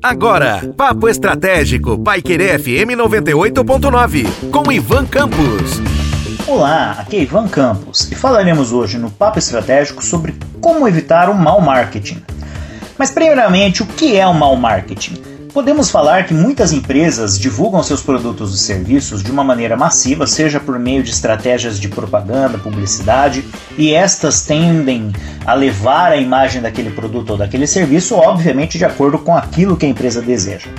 Agora, Papo Estratégico, Paiquerê FM 98.9, com Ivan Campos. Olá, aqui é Ivan Campos e falaremos hoje no Papo Estratégico sobre como evitar o mau marketing. Mas, primeiramente, o que é o mau marketing? Podemos falar que muitas empresas divulgam seus produtos e serviços de uma maneira massiva, seja por meio de estratégias de propaganda, publicidade, e estas tendem a levar a imagem daquele produto ou daquele serviço, obviamente de acordo com aquilo que a empresa deseja.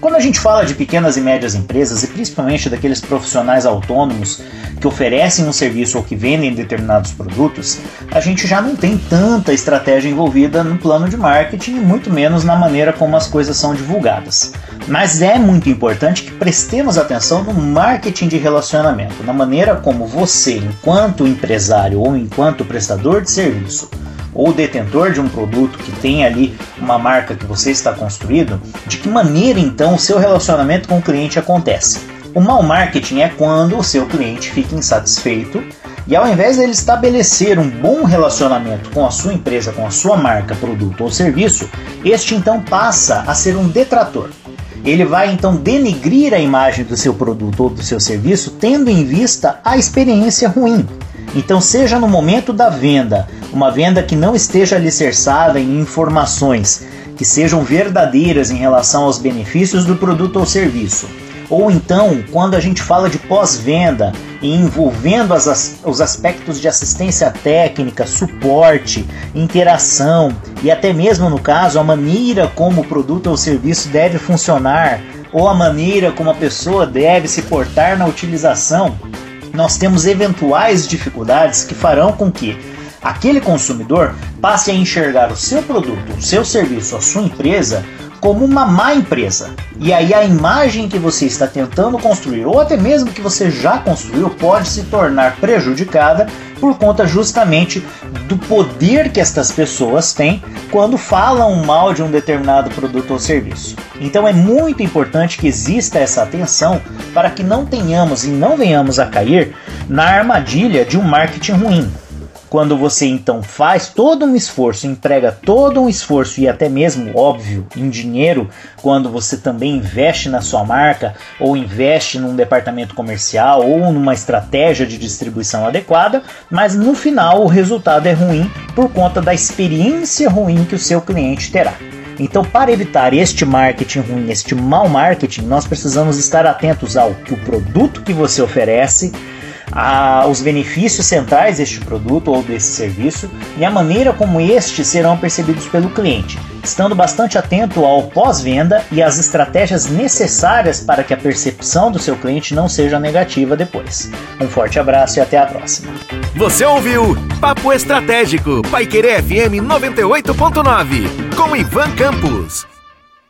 Quando a gente fala de pequenas e médias empresas, e principalmente daqueles profissionais autônomos que oferecem um serviço ou que vendem determinados produtos, a gente já não tem tanta estratégia envolvida no plano de marketing e muito menos na maneira como as coisas são divulgadas. Mas é muito importante que prestemos atenção no marketing de relacionamento, na maneira como você, enquanto empresário ou enquanto prestador de serviço, ou detentor de um produto que tem ali uma marca que você está construindo, de que maneira então o seu relacionamento com o cliente acontece? O mau marketing é quando o seu cliente fica insatisfeito e ao invés dele estabelecer um bom relacionamento com a sua empresa, com a sua marca, produto ou serviço, este então passa a ser um detrator. Ele vai então denegrir a imagem do seu produto ou do seu serviço, tendo em vista a experiência ruim. Então, seja no momento da venda, uma venda que não esteja alicerçada em informações que sejam verdadeiras em relação aos benefícios do produto ou serviço. Ou então, quando a gente fala de pós-venda e envolvendo as, os aspectos de assistência técnica, suporte, interação e até mesmo no caso a maneira como o produto ou serviço deve funcionar ou a maneira como a pessoa deve se portar na utilização, nós temos eventuais dificuldades que farão com que aquele consumidor passe a enxergar o seu produto, o seu serviço, a sua empresa como uma má empresa. E aí a imagem que você está tentando construir, ou até mesmo que você já construiu, pode se tornar prejudicada por conta justamente do poder que estas pessoas têm quando falam mal de um determinado produto ou serviço. Então é muito importante que exista essa atenção para que não tenhamos e não venhamos a cair na armadilha de um marketing ruim. Quando você então faz todo um esforço, emprega todo um esforço e até mesmo, óbvio, em dinheiro, quando você também investe na sua marca ou investe num departamento comercial ou numa estratégia de distribuição adequada, mas no final o resultado é ruim por conta da experiência ruim que o seu cliente terá. Então, para evitar este marketing ruim, este mau marketing, nós precisamos estar atentos ao que o produto que você oferece a, os benefícios centrais deste produto ou desse serviço e a maneira como estes serão percebidos pelo cliente, estando bastante atento ao pós-venda e às estratégias necessárias para que a percepção do seu cliente não seja negativa depois. Um forte abraço e até a próxima. Você ouviu Papo Estratégico, Paiquerê FM 98.9, com Ivan Campos.